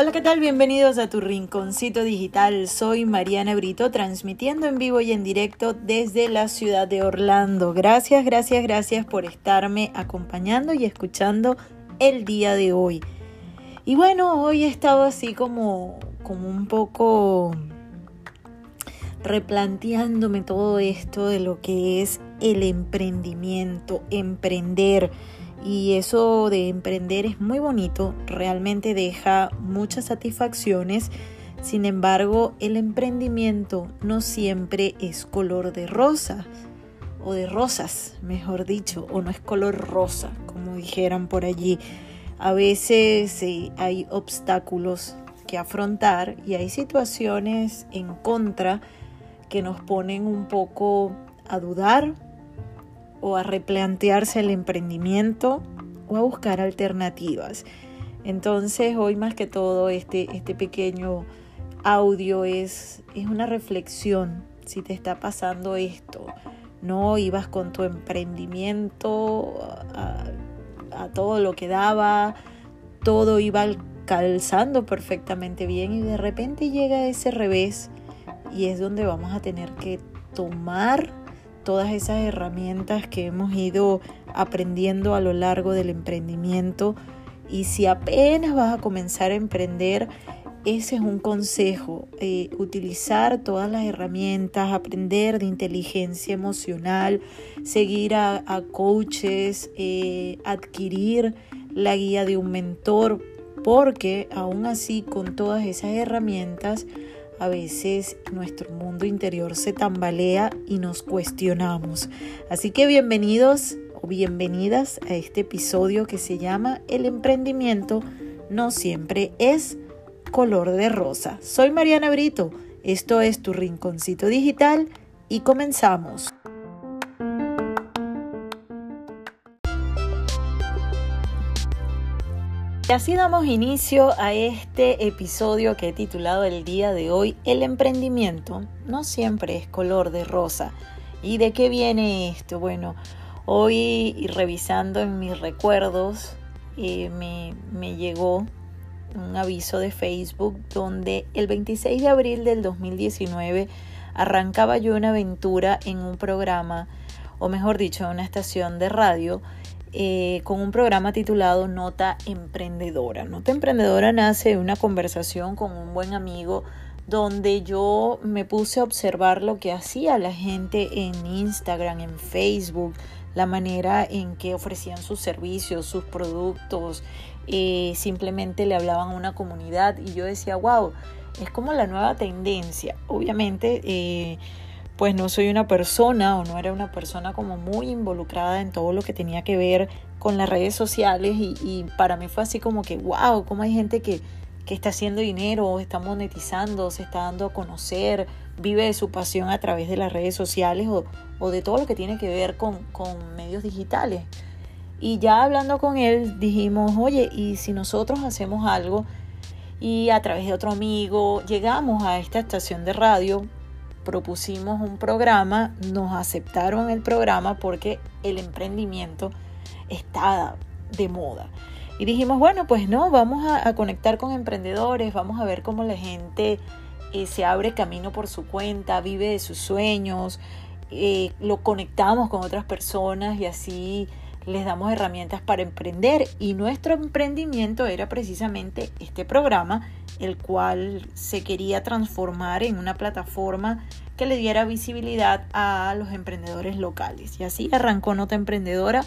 Hola, ¿qué tal? Bienvenidos a tu rinconcito digital. Soy Mariana Brito, transmitiendo en vivo y en directo desde la ciudad de Orlando. Gracias, gracias, gracias por estarme acompañando y escuchando el día de hoy. Y bueno, hoy he estado así como, como un poco replanteándome todo esto de lo que es el emprendimiento, emprender y eso de emprender es muy bonito, realmente deja muchas satisfacciones. Sin embargo, el emprendimiento no siempre es color de rosa o de rosas, mejor dicho, o no es color rosa, como dijeran por allí. A veces hay obstáculos que afrontar y hay situaciones en contra que nos ponen un poco a dudar, o a replantearse el emprendimiento o a buscar alternativas. Entonces hoy más que todo este, este pequeño audio es, es una reflexión si te está pasando esto. No ibas con tu emprendimiento a, a todo lo que daba, todo iba calzando perfectamente bien y de repente llega ese revés y es donde vamos a tener que tomar todas esas herramientas que hemos ido aprendiendo a lo largo del emprendimiento. Y si apenas vas a comenzar a emprender, ese es un consejo, eh, utilizar todas las herramientas, aprender de inteligencia emocional, seguir a, coaches, eh, adquirir la guía de un mentor, porque aún así con todas esas herramientas a veces nuestro mundo interior se tambalea y nos cuestionamos. Así que bienvenidos o bienvenidas a este episodio que se llama El emprendimiento no siempre es color de rosa. Soy Mariana Brito, esto es tu rinconcito digital y comenzamos. Y así damos inicio a este episodio que he titulado el día de hoy, El emprendimiento no siempre es color de rosa. ¿Y de qué viene esto? Bueno, hoy revisando en mis recuerdos eh, me, me llegó un aviso de Facebook donde el 26 de abril del 2019 arrancaba yo una aventura en un programa, o mejor dicho, en una estación de radio eh, con un programa titulado Nota Emprendedora. Nota Emprendedora nace de una conversación con un buen amigo donde yo me puse a observar lo que hacía la gente en Instagram, en Facebook, la manera en que ofrecían sus servicios, sus productos, eh, simplemente le hablaban a una comunidad y yo decía, wow, es como la nueva tendencia. Obviamente, eh, pues no soy una persona o no era una persona como muy involucrada en todo lo que tenía que ver con las redes sociales y, para mí fue así como que, wow, cómo hay gente que, que está haciendo dinero, está monetizando, se está dando a conocer, vive de su pasión a través de las redes sociales o, o de todo lo que tiene que ver con, con medios digitales. Y ya hablando con él dijimos, oye, ¿y si nosotros hacemos algo y a través de otro amigo llegamos a esta estación de radio, propusimos un programa, nos aceptaron el programa porque el emprendimiento está de moda. Y dijimos, bueno, pues no, vamos a, conectar con emprendedores, vamos a ver cómo la gente eh, se abre camino por su cuenta, vive de sus sueños, eh, lo conectamos con otras personas y así les damos herramientas para emprender. Y nuestro emprendimiento era precisamente este programa el cual se quería transformar en una plataforma que le diera visibilidad a los emprendedores locales. Y así arrancó Nota Emprendedora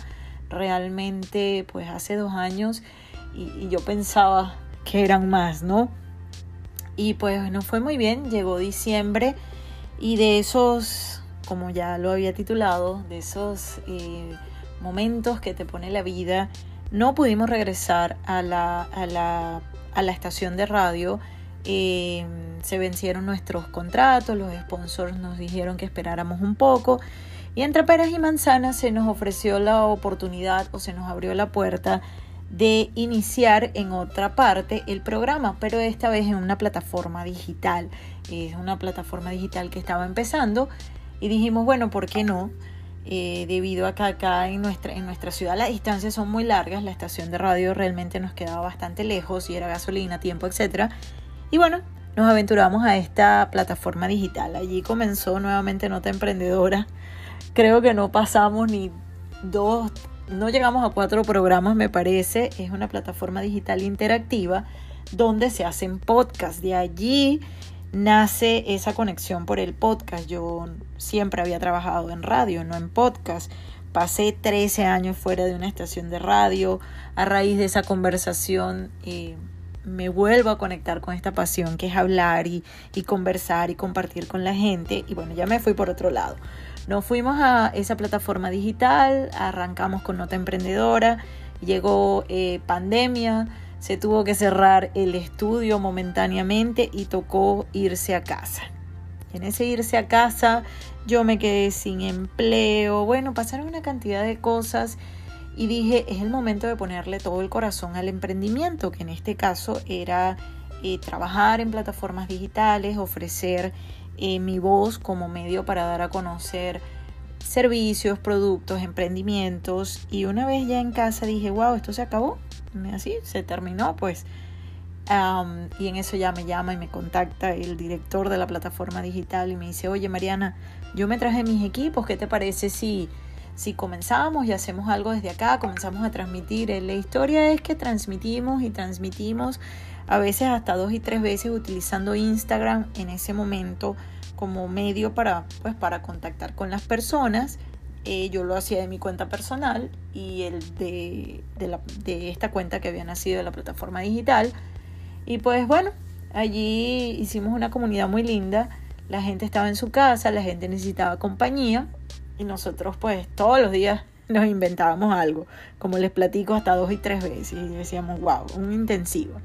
realmente pues hace dos años y, yo pensaba que eran más, ¿no? Y pues nos fue muy bien, llegó diciembre y de esos, como ya lo había titulado, de esos eh, momentos que te pone la vida, no pudimos regresar a la, a la a la estación de radio. Eh, se vencieron nuestros contratos, los sponsors nos dijeron que esperáramos un poco y entre peras y manzanas se nos ofreció la oportunidad o se nos abrió la puerta de iniciar en otra parte el programa, pero esta vez en una plataforma digital. Es una plataforma digital que estaba empezando y dijimos, bueno, ¿por qué no? Eh, debido a que acá en nuestra, en nuestra ciudad las distancias son muy largas, la estación de radio realmente nos quedaba bastante lejos y era gasolina, tiempo, etc. Y bueno, nos aventuramos a esta plataforma digital. Allí comenzó nuevamente Nota Emprendedora. Creo que no pasamos ni dos, no llegamos a cuatro programas me parece. Es una plataforma digital interactiva donde se hacen podcasts. De allí nace esa conexión por el podcast. Yo siempre había trabajado en radio, no en podcast. Pasé 13 años fuera de una estación de radio. A raíz de esa conversación eh, me vuelvo a conectar con esta pasión que es hablar y, conversar y compartir con la gente. Y bueno, ya me fui por otro lado. Nos fuimos a esa plataforma digital, arrancamos con Nota Emprendedora, llegó eh, pandemia se tuvo que cerrar el estudio momentáneamente y tocó irse a casa. En ese irse a casa yo me quedé sin empleo, bueno, pasaron una cantidad de cosas y dije, es el momento de ponerle todo el corazón al emprendimiento, que en este caso era eh, trabajar en plataformas digitales, ofrecer eh, mi voz como medio para dar a conocer servicios, productos, emprendimientos. Y una vez ya en casa dije, wow, esto se acabó, así se terminó, pues. y en eso ya me llama y me contacta el director de la plataforma digital y me dice, oye Mariana, yo me traje mis equipos, ¿qué te parece si, si comenzamos y hacemos algo desde acá? Comenzamos a transmitir. Eh, la historia es que transmitimos y transmitimos a veces hasta dos y tres veces utilizando Instagram en ese momento como medio para, pues, para contactar con las personas eh, yo lo hacía de mi cuenta personal y el de, de, esta cuenta que había nacido de la plataforma digital. Y pues bueno, allí hicimos una comunidad muy linda. La gente estaba en su casa, la gente necesitaba compañía y nosotros pues todos los días nos inventábamos algo. Como les platico hasta dos y tres veces y decíamos, wow, un intensivo.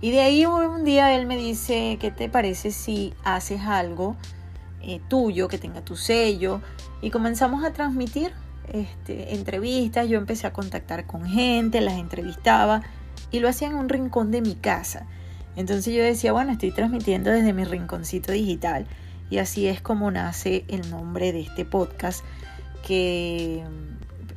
Y de ahí un día él me dice, ¿qué te parece si haces algo eh, tuyo, que tenga tu sello? Y comenzamos a transmitir este, entrevistas, yo empecé a contactar con gente, las entrevistaba y lo hacía en un rincón de mi casa. Entonces yo decía, bueno, estoy transmitiendo desde mi rinconcito digital. Y así es como nace el nombre de este podcast, que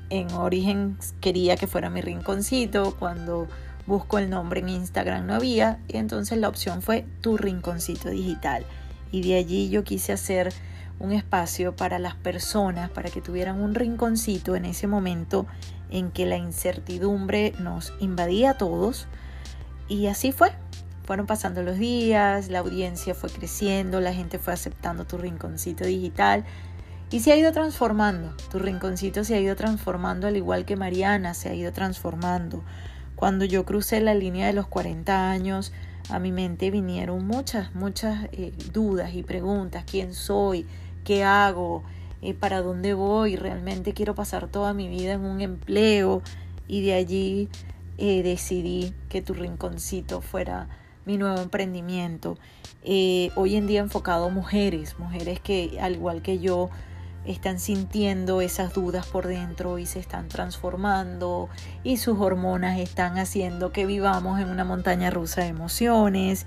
en origen quería que fuera mi rinconcito. Cuando busco el nombre en Instagram no había. Y entonces la opción fue tu rinconcito digital. Y de allí yo quise hacer un espacio para las personas, para que tuvieran un rinconcito en ese momento en que la incertidumbre nos invadía a todos. Y así fue. Fueron pasando los días, la audiencia fue creciendo, la gente fue aceptando tu rinconcito digital y se ha ido transformando. Tu rinconcito se ha ido transformando al igual que Mariana se ha ido transformando. Cuando yo crucé la línea de los 40 años, a mi mente vinieron muchas, muchas eh, dudas y preguntas. ¿Quién soy? qué hago, eh, para dónde voy, realmente quiero pasar toda mi vida en un empleo y de allí eh, decidí que tu rinconcito fuera mi nuevo emprendimiento. Eh, hoy en día enfocado a mujeres, mujeres que al igual que yo están sintiendo esas dudas por dentro y se están transformando y sus hormonas están haciendo que vivamos en una montaña rusa de emociones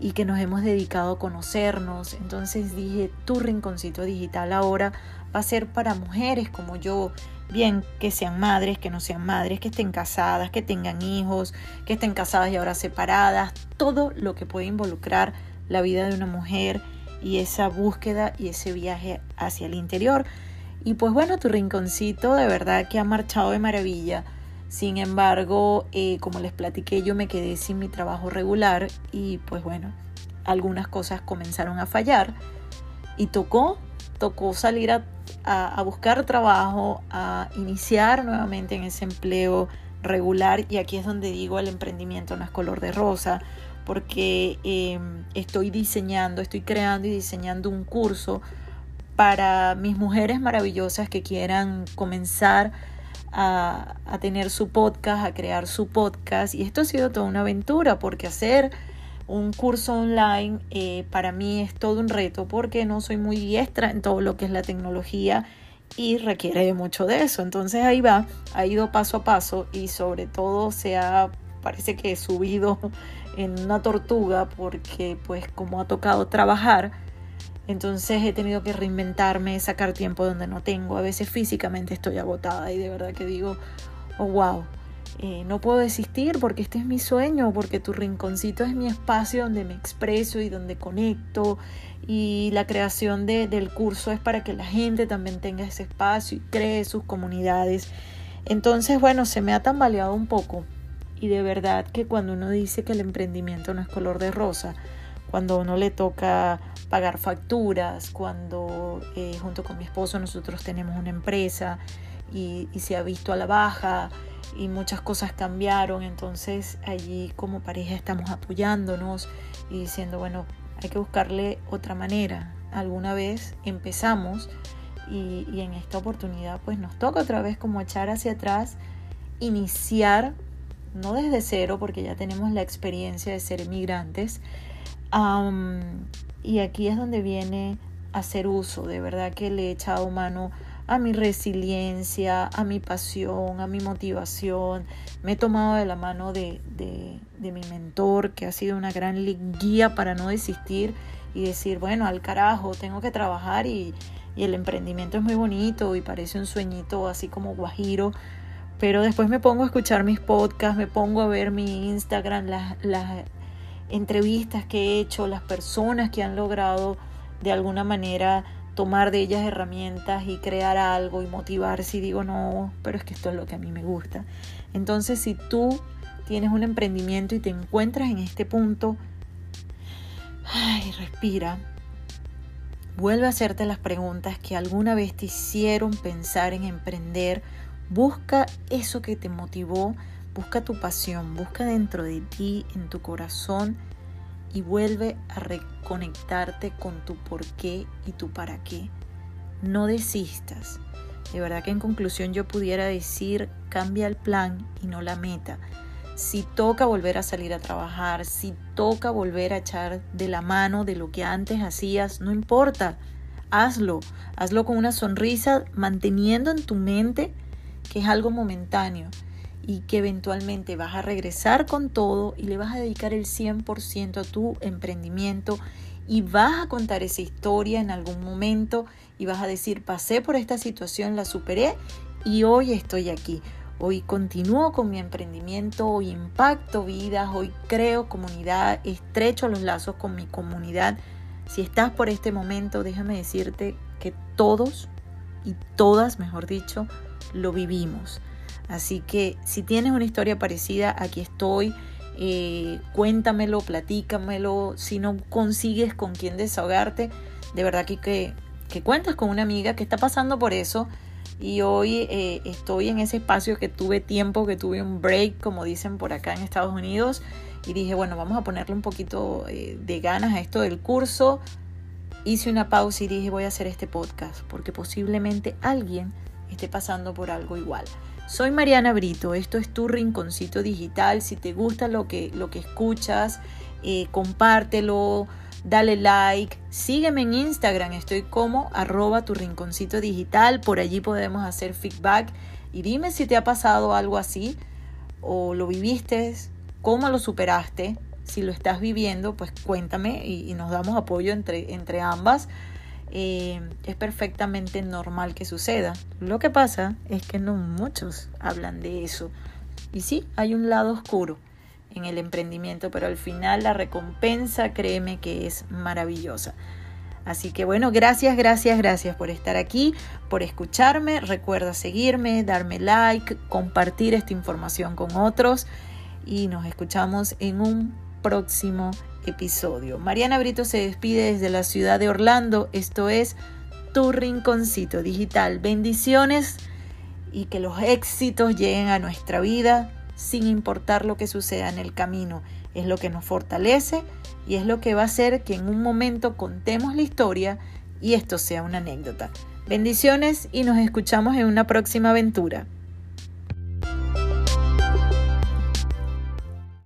y que nos hemos dedicado a conocernos. Entonces dije, tu rinconcito digital ahora va a ser para mujeres como yo, bien que sean madres, que no sean madres, que estén casadas, que tengan hijos, que estén casadas y ahora separadas, todo lo que puede involucrar la vida de una mujer y esa búsqueda y ese viaje hacia el interior. Y pues bueno, tu rinconcito de verdad que ha marchado de maravilla. Sin embargo, eh, como les platiqué, yo me quedé sin mi trabajo regular y pues bueno, algunas cosas comenzaron a fallar. Y tocó, tocó salir a, buscar trabajo, a iniciar nuevamente en ese empleo regular. Y aquí es donde digo el emprendimiento no es color de rosa porque em, estoy diseñando, estoy creando y diseñando un curso para mis mujeres maravillosas que quieran comenzar a, tener su podcast, a crear su podcast. Y esto ha sido toda una aventura porque hacer un curso online eh, para mí es todo un reto porque no soy muy diestra en todo lo que es la tecnología y requiere mucho de eso. Entonces ahí va, ha ido paso a paso y sobre todo se ha, parece que he subido en una tortuga porque pues como ha tocado trabajar, Entonces he tenido que reinventarme, sacar tiempo donde no tengo. A veces físicamente estoy agotada y de verdad que digo, oh wow, eh, no puedo desistir porque este es mi sueño, porque tu rinconcito es mi espacio donde me expreso y donde conecto. Y la creación de, del curso es para que la gente también tenga ese espacio y cree sus comunidades. Entonces, bueno, se me ha tambaleado un poco. Y de verdad que cuando uno dice que el emprendimiento no es color de rosa, cuando uno le toca pagar facturas, cuando eh, junto con mi esposo nosotros tenemos una empresa y, se ha visto a la baja y muchas cosas cambiaron, entonces allí como pareja estamos apoyándonos y diciendo, bueno, hay que buscarle otra manera. Alguna vez empezamos y, y, en esta oportunidad pues nos toca otra vez como echar hacia atrás, iniciar, no desde cero porque ya tenemos la experiencia de ser inmigrantes, y aquí es donde viene hacer uso, de verdad que le he echado mano a mi resiliencia, a mi pasión, a mi motivación. Me he tomado de la mano de, mi mentor, que ha sido una gran guía para no desistir y decir, bueno, al carajo, tengo que trabajar y, y el emprendimiento es muy bonito y parece un sueñito así como guajiro. Pero después me pongo a escuchar mis podcasts, me pongo a ver mi Instagram, las, las entrevistas que he hecho, las personas que han logrado de alguna manera tomar de ellas herramientas y crear algo y motivarse y digo, no, pero es que esto es lo que a mí me gusta. Entonces, si tú tienes un emprendimiento y te encuentras en este punto, ay, respira. Vuelve a hacerte las preguntas que alguna vez te hicieron pensar en emprender. Busca eso que te motivó Busca tu pasión, busca dentro de ti, en tu corazón y vuelve a reconectarte con tu por qué y tu para qué. No desistas. De verdad que en conclusión yo pudiera decir, cambia el plan y no la meta. Si toca volver a salir a trabajar, si toca volver a echar de la mano de lo que antes hacías, no importa. Hazlo. Hazlo con una sonrisa, manteniendo en tu mente que es algo momentáneo y que eventualmente vas a regresar con todo y le vas a dedicar el 100% a tu emprendimiento y vas a contar esa historia en algún momento y vas a decir, pasé por esta situación, la superé y hoy estoy aquí. Hoy continúo con mi emprendimiento, hoy impacto vidas, hoy creo comunidad, estrecho los lazos con mi comunidad. Si estás por este momento, déjame decirte que todos y todas, mejor dicho, lo vivimos. Así que si tienes una historia parecida, aquí estoy. Eh, cuéntamelo, platícamelo. Si no consigues con quién desahogarte, de verdad que, que, cuentas con una amiga que está pasando por eso. Y hoy eh, estoy en ese espacio que tuve tiempo, que tuve un break, como dicen por acá en Estados Unidos. Y dije, bueno, vamos a ponerle un poquito eh, de ganas a esto del curso. Hice una pausa y dije, voy a hacer este podcast, porque posiblemente alguien esté pasando por algo igual. Soy Mariana Brito, esto es tu rinconcito digital. Si te gusta lo que, lo que escuchas, eh, compártelo, dale like, sígueme en Instagram, estoy como arroba tu rinconcito digital, por allí podemos hacer feedback y dime si te ha pasado algo así o lo viviste, cómo lo superaste, si lo estás viviendo, pues cuéntame y, y nos damos apoyo entre, entre ambas. Eh, es perfectamente normal que suceda. Lo que pasa es que no muchos hablan de eso. Y sí, hay un lado oscuro en el emprendimiento, pero al final la recompensa, créeme que es maravillosa. Así que bueno, gracias, gracias, gracias por estar aquí, por escucharme. Recuerda seguirme, darme like, compartir esta información con otros y nos escuchamos en un próximo episodio. Mariana Brito se despide desde la ciudad de Orlando. Esto es Tu Rinconcito Digital. Bendiciones y que los éxitos lleguen a nuestra vida sin importar lo que suceda en el camino. Es lo que nos fortalece y es lo que va a hacer que en un momento contemos la historia y esto sea una anécdota. Bendiciones y nos escuchamos en una próxima aventura.